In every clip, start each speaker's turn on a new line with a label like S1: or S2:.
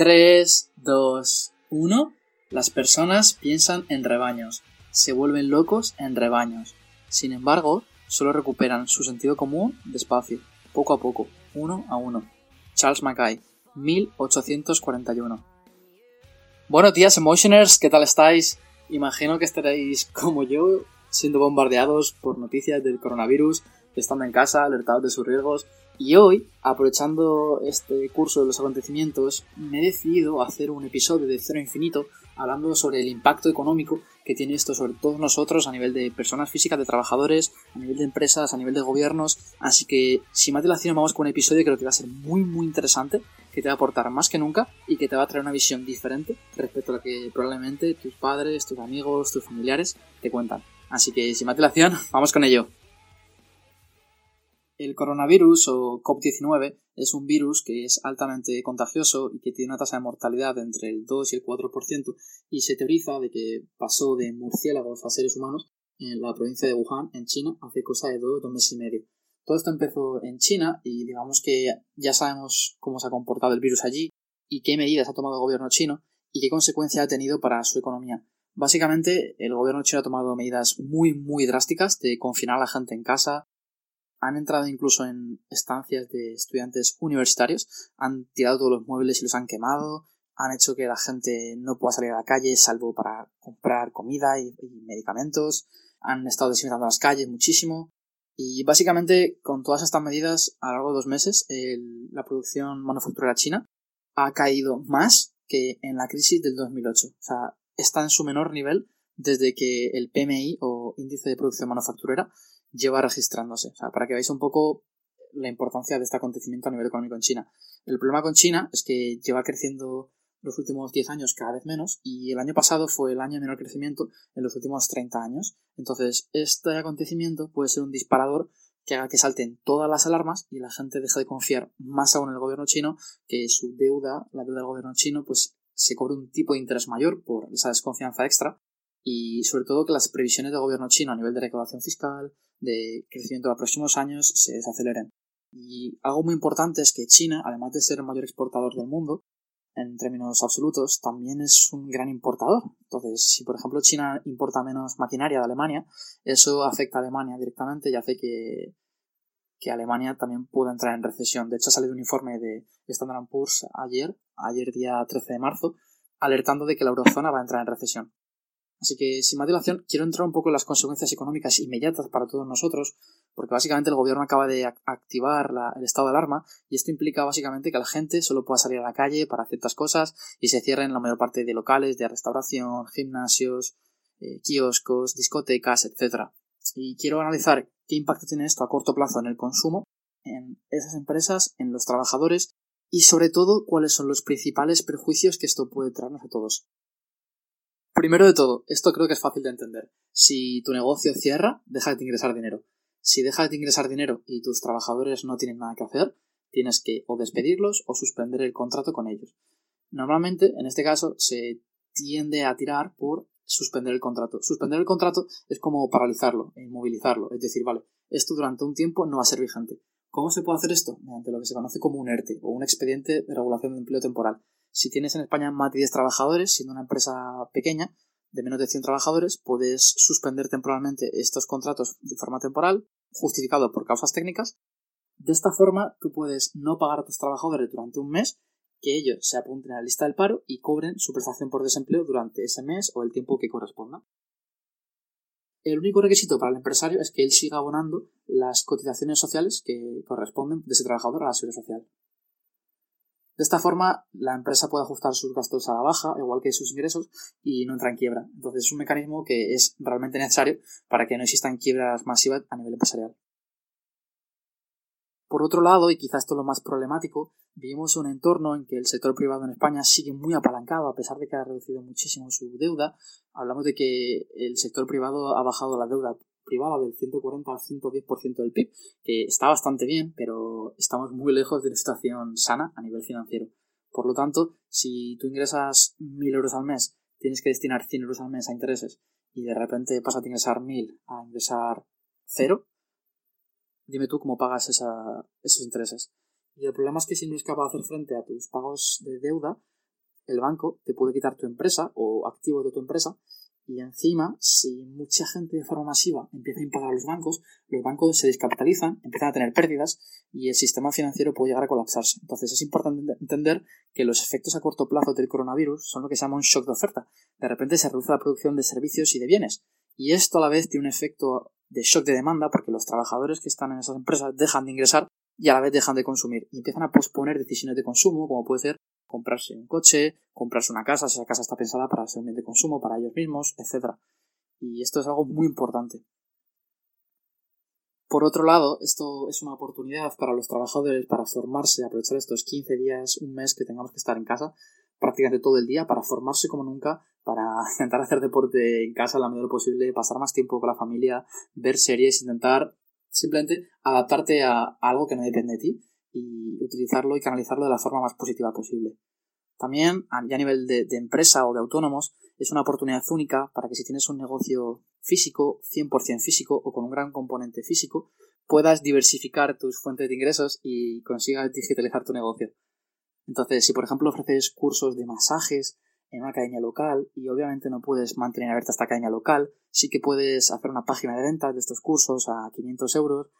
S1: 3, 2, 1. Las personas piensan en rebaños, se vuelven locos en rebaños. Sin embargo, solo recuperan su sentido común despacio, poco a poco, uno a uno. Charles Mackay, 1841. Buenos días, Emotioners, ¿qué tal estáis? Imagino que estaréis como yo, siendo bombardeados por noticias del coronavirus, estando en casa, alertados de sus riesgos y hoy, aprovechando este curso de los acontecimientos, me he decidido hacer un episodio de Cero Infinito hablando sobre el impacto económico que tiene esto sobre todos nosotros a nivel de personas físicas, de trabajadores, a nivel de empresas, a nivel de gobiernos. Así que, sin más dilación, vamos con un episodio que creo que va a ser muy, muy interesante, que te va a aportar más que nunca y que te va a traer una visión diferente respecto a la que probablemente tus padres, tus amigos, tus familiares te cuentan. Así que, sin más dilación, vamos con ello. El coronavirus o COP19 es un virus que es altamente contagioso y que tiene una tasa de mortalidad entre el 2 y el 4% y se teoriza de que pasó de murciélagos a seres humanos en la provincia de Wuhan, en China, hace cosa de dos, dos meses y medio. Todo esto empezó en China y digamos que ya sabemos cómo se ha comportado el virus allí y qué medidas ha tomado el gobierno chino y qué consecuencia ha tenido para su economía. Básicamente, el gobierno chino ha tomado medidas muy, muy drásticas de confinar a la gente en casa, han entrado incluso en estancias de estudiantes universitarios, han tirado todos los muebles y los han quemado, han hecho que la gente no pueda salir a la calle salvo para comprar comida y, medicamentos, han estado desinfectando las calles muchísimo y básicamente con todas estas medidas a lo largo de dos meses la producción manufacturera china ha caído más que en la crisis del 2008. O sea, está en su menor nivel desde que el PMI o índice de producción manufacturera lleva registrándose. O sea, para que veáis un poco la importancia de este acontecimiento a nivel económico en China. El problema con China es que lleva creciendo los últimos 10 años cada vez menos y el año pasado fue el año de menor crecimiento en los últimos 30 años. Entonces, este acontecimiento puede ser un disparador que haga que salten todas las alarmas y la gente deje de confiar más aún en el gobierno chino, que su deuda, la deuda del gobierno chino, pues se cobre un tipo de interés mayor por esa desconfianza extra y sobre todo que las previsiones del gobierno chino a nivel de recaudación fiscal, de crecimiento de los próximos años se desaceleren. Y algo muy importante es que China, además de ser el mayor exportador del mundo, en términos absolutos, también es un gran importador. Entonces, si por ejemplo China importa menos maquinaria de Alemania, eso afecta a Alemania directamente y hace que, que Alemania también pueda entrar en recesión. De hecho, ha salido un informe de Standard Poor's ayer, ayer día 13 de marzo, alertando de que la eurozona va a entrar en recesión. Así que, sin más dilación, quiero entrar un poco en las consecuencias económicas inmediatas para todos nosotros, porque básicamente el gobierno acaba de activar el estado de alarma y esto implica básicamente que la gente solo pueda salir a la calle para ciertas cosas y se cierren la mayor parte de locales de restauración, gimnasios, eh, kioscos, discotecas, etc. Y quiero analizar qué impacto tiene esto a corto plazo en el consumo, en esas empresas, en los trabajadores y sobre todo cuáles son los principales perjuicios que esto puede traernos a todos. Primero de todo, esto creo que es fácil de entender. Si tu negocio cierra, deja de ingresar dinero. Si dejas de ingresar dinero y tus trabajadores no tienen nada que hacer, tienes que o despedirlos o suspender el contrato con ellos. Normalmente, en este caso, se tiende a tirar por suspender el contrato. Suspender el contrato es como paralizarlo, inmovilizarlo, es decir, vale, esto durante un tiempo no va a ser vigente. ¿Cómo se puede hacer esto? Mediante lo que se conoce como un ERTE o un expediente de regulación de empleo temporal. Si tienes en España más de 10 trabajadores, siendo una empresa pequeña, de menos de 100 trabajadores, puedes suspender temporalmente estos contratos de forma temporal, justificado por causas técnicas. De esta forma, tú puedes no pagar a tus trabajadores durante un mes, que ellos se apunten a la lista del paro y cobren su prestación por desempleo durante ese mes o el tiempo que corresponda. El único requisito para el empresario es que él siga abonando las cotizaciones sociales que corresponden de ese trabajador a la seguridad social. De esta forma, la empresa puede ajustar sus gastos a la baja, igual que sus ingresos, y no entra en quiebra. Entonces es un mecanismo que es realmente necesario para que no existan quiebras masivas a nivel empresarial. Por otro lado, y quizás esto es lo más problemático, vivimos un entorno en que el sector privado en España sigue muy apalancado a pesar de que ha reducido muchísimo su deuda. Hablamos de que el sector privado ha bajado la deuda privada del 140 al 110% del PIB, que está bastante bien, pero estamos muy lejos de una situación sana a nivel financiero. Por lo tanto, si tú ingresas 1.000 euros al mes, tienes que destinar 100 euros al mes a intereses y de repente pasas de ingresar 1.000 a ingresar 0, dime tú cómo pagas esos intereses. Y el problema es que si no eres capaz de hacer frente a tus pagos de deuda, el banco te puede quitar tu empresa o activos de tu empresa y encima, si mucha gente de forma masiva empieza a impagar a los bancos, los bancos se descapitalizan, empiezan a tener pérdidas y el sistema financiero puede llegar a colapsarse. Entonces es importante entender que los efectos a corto plazo del coronavirus son lo que se llama un shock de oferta. De repente se reduce la producción de servicios y de bienes. Y esto a la vez tiene un efecto de shock de demanda porque los trabajadores que están en esas empresas dejan de ingresar y a la vez dejan de consumir y empiezan a posponer decisiones de consumo, como puede ser comprarse un coche, comprarse una casa, si esa casa está pensada para ser un bien de consumo, para ellos mismos, etc. Y esto es algo muy importante. Por otro lado, esto es una oportunidad para los trabajadores para formarse, aprovechar estos 15 días, un mes que tengamos que estar en casa, prácticamente todo el día, para formarse como nunca, para intentar hacer deporte en casa lo mejor posible, pasar más tiempo con la familia, ver series, intentar simplemente adaptarte a algo que no depende de ti y utilizarlo y canalizarlo de la forma más positiva posible. También, ya a nivel de, empresa o de autónomos, es una oportunidad única para que si tienes un negocio físico, 100% físico o con un gran componente físico, puedas diversificar tus fuentes de ingresos y consigas digitalizar tu negocio. Entonces, si por ejemplo ofreces cursos de masajes en una academia local y obviamente no puedes mantener abierta esta academia local, sí que puedes hacer una página de ventas de estos cursos a 500 euros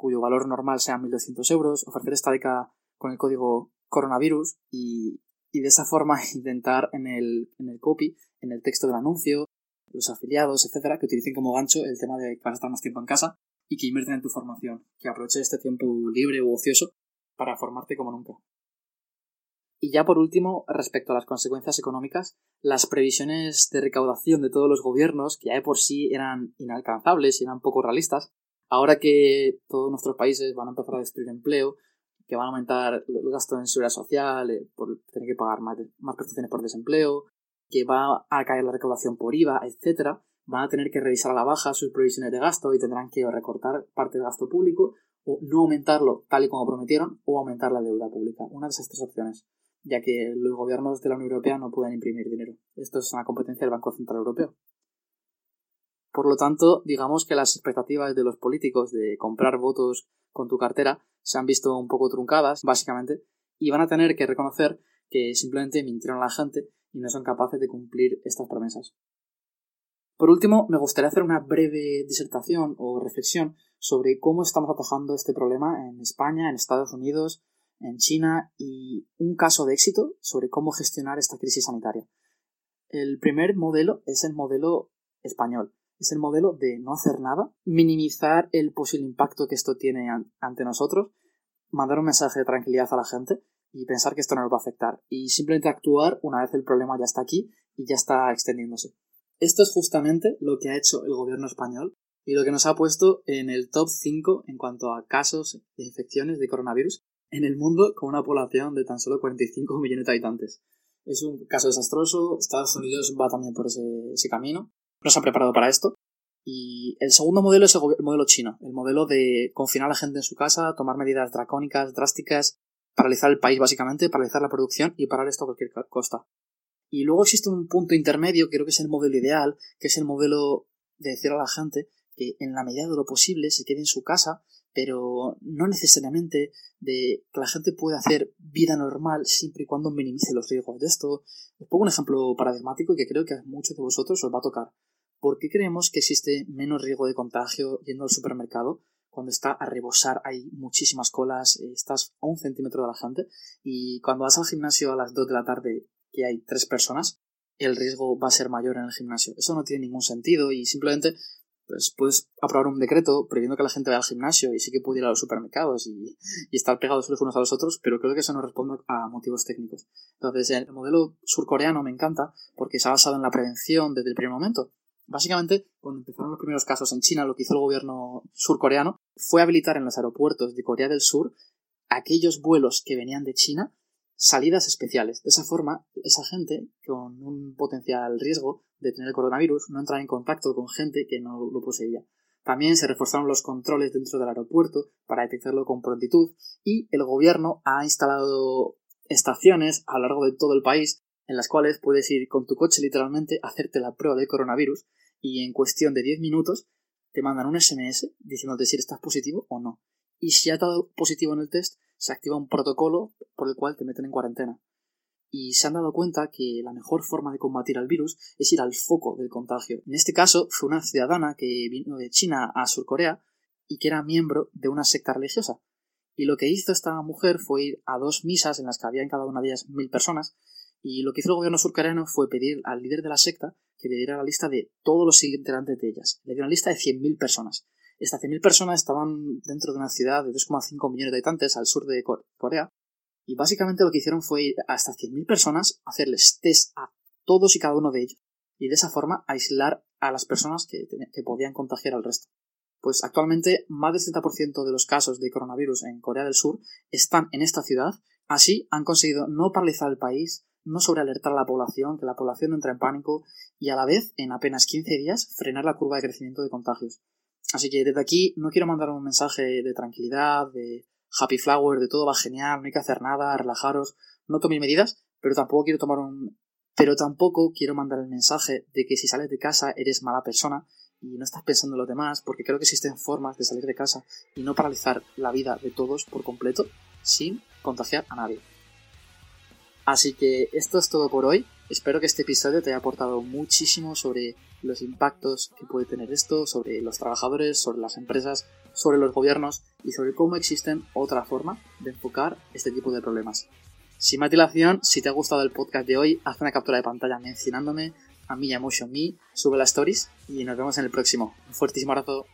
S1: cuyo valor normal sea 1.200 euros, ofrecer esta beca con el código coronavirus y, de esa forma intentar en el, en el copy, en el texto del anuncio, los afiliados, etcétera, que utilicen como gancho el tema de que vas a estar más tiempo en casa y que invierten en tu formación, que aproveches este tiempo libre u ocioso para formarte como nunca. Y ya por último, respecto a las consecuencias económicas, las previsiones de recaudación de todos los gobiernos, que ya de por sí eran inalcanzables y eran poco realistas, Ahora que todos nuestros países van a empezar a destruir empleo, que van a aumentar el gasto en seguridad social, eh, por tener que pagar más, más prestaciones por desempleo, que va a caer la recaudación por IVA, etcétera, van a tener que revisar a la baja sus previsiones de gasto y tendrán que recortar parte del gasto público o no aumentarlo tal y como prometieron o aumentar la deuda pública. Una de esas tres opciones, ya que los gobiernos de la Unión Europea no pueden imprimir dinero. Esto es una competencia del Banco Central Europeo. Por lo tanto, digamos que las expectativas de los políticos de comprar votos con tu cartera se han visto un poco truncadas, básicamente, y van a tener que reconocer que simplemente mintieron a la gente y no son capaces de cumplir estas promesas. Por último, me gustaría hacer una breve disertación o reflexión sobre cómo estamos atajando este problema en España, en Estados Unidos, en China y un caso de éxito sobre cómo gestionar esta crisis sanitaria. El primer modelo es el modelo español es el modelo de no hacer nada, minimizar el posible impacto que esto tiene ante nosotros, mandar un mensaje de tranquilidad a la gente y pensar que esto no nos va a afectar y simplemente actuar una vez el problema ya está aquí y ya está extendiéndose. Esto es justamente lo que ha hecho el gobierno español y lo que nos ha puesto en el top 5 en cuanto a casos de infecciones de coronavirus en el mundo con una población de tan solo 45 millones de habitantes. Es un caso desastroso, Estados Unidos va también por ese, ese camino no se ha preparado para esto. Y el segundo modelo es el, modelo chino, el modelo de confinar a la gente en su casa, tomar medidas dracónicas, drásticas, paralizar el país básicamente, paralizar la producción y parar esto a cualquier costa. Y luego existe un punto intermedio, creo que es el modelo ideal, que es el modelo de decir a la gente que en la medida de lo posible se quede en su casa, pero no necesariamente de que la gente pueda hacer vida normal siempre y cuando minimice los riesgos de esto. Os pongo un ejemplo paradigmático que creo que a muchos de vosotros os va a tocar. ¿Por qué creemos que existe menos riesgo de contagio yendo al supermercado cuando está a rebosar, hay muchísimas colas, eh, estás a un centímetro de la gente y cuando vas al gimnasio a las 2 de la tarde que hay tres personas, el riesgo va a ser mayor en el gimnasio. Eso no tiene ningún sentido y simplemente pues puedes aprobar un decreto prohibiendo que la gente vaya al gimnasio y sí que puede ir a los supermercados y, estar pegados los unos a los otros, pero creo que eso no responde a motivos técnicos. Entonces, el modelo surcoreano me encanta porque se ha basado en la prevención desde el primer momento. Básicamente, cuando empezaron los primeros casos en China, lo que hizo el gobierno surcoreano fue habilitar en los aeropuertos de Corea del Sur aquellos vuelos que venían de China salidas especiales. De esa forma, esa gente con un potencial riesgo de tener el coronavirus no entraba en contacto con gente que no lo poseía. También se reforzaron los controles dentro del aeropuerto para detectarlo con prontitud y el gobierno ha instalado estaciones a lo largo de todo el país en las cuales puedes ir con tu coche literalmente a hacerte la prueba del coronavirus y en cuestión de 10 minutos te mandan un SMS diciéndote si estás positivo o no. Y si has dado positivo en el test, se activa un protocolo por el cual te meten en cuarentena. y se han dado cuenta que la mejor forma de combatir al virus es ir al foco del contagio. En este caso fue una ciudadana que vino de China a Surcorea y que era miembro de una secta religiosa. Y lo que hizo esta mujer fue ir a dos misas en las que había en cada una de ellas mil personas y lo que hizo el gobierno surcoreano fue pedir al líder de la secta que le diera la lista de todos los integrantes de ellas. Le dio una lista de 100.000 personas. Estas 100.000 personas estaban dentro de una ciudad de 2,5 millones de habitantes al sur de Corea y básicamente lo que hicieron fue ir a estas 100.000 personas, hacerles test a todos y cada uno de ellos y de esa forma aislar a las personas que, que podían contagiar al resto. Pues actualmente más del 70% de los casos de coronavirus en Corea del Sur están en esta ciudad, así han conseguido no paralizar el país, no sobrealertar a la población, que la población no entre en pánico y a la vez, en apenas 15 días, frenar la curva de crecimiento de contagios. Así que desde aquí no quiero mandar un mensaje de tranquilidad, de happy flower, de todo va genial, no hay que hacer nada, relajaros, no toméis medidas, pero tampoco quiero tomar un... Pero tampoco quiero mandar el mensaje de que si sales de casa eres mala persona y no estás pensando en los demás, porque creo que existen formas de salir de casa y no paralizar la vida de todos por completo sin contagiar a nadie. Así que esto es todo por hoy. Espero que este episodio te haya aportado muchísimo sobre los impactos que puede tener esto, sobre los trabajadores, sobre las empresas, sobre los gobiernos y sobre cómo existen otra forma de enfocar este tipo de problemas. Sin más dilación, si te ha gustado el podcast de hoy, haz una captura de pantalla mencionándome a mi Emotion Me, sube las stories y nos vemos en el próximo. Un fuertísimo abrazo.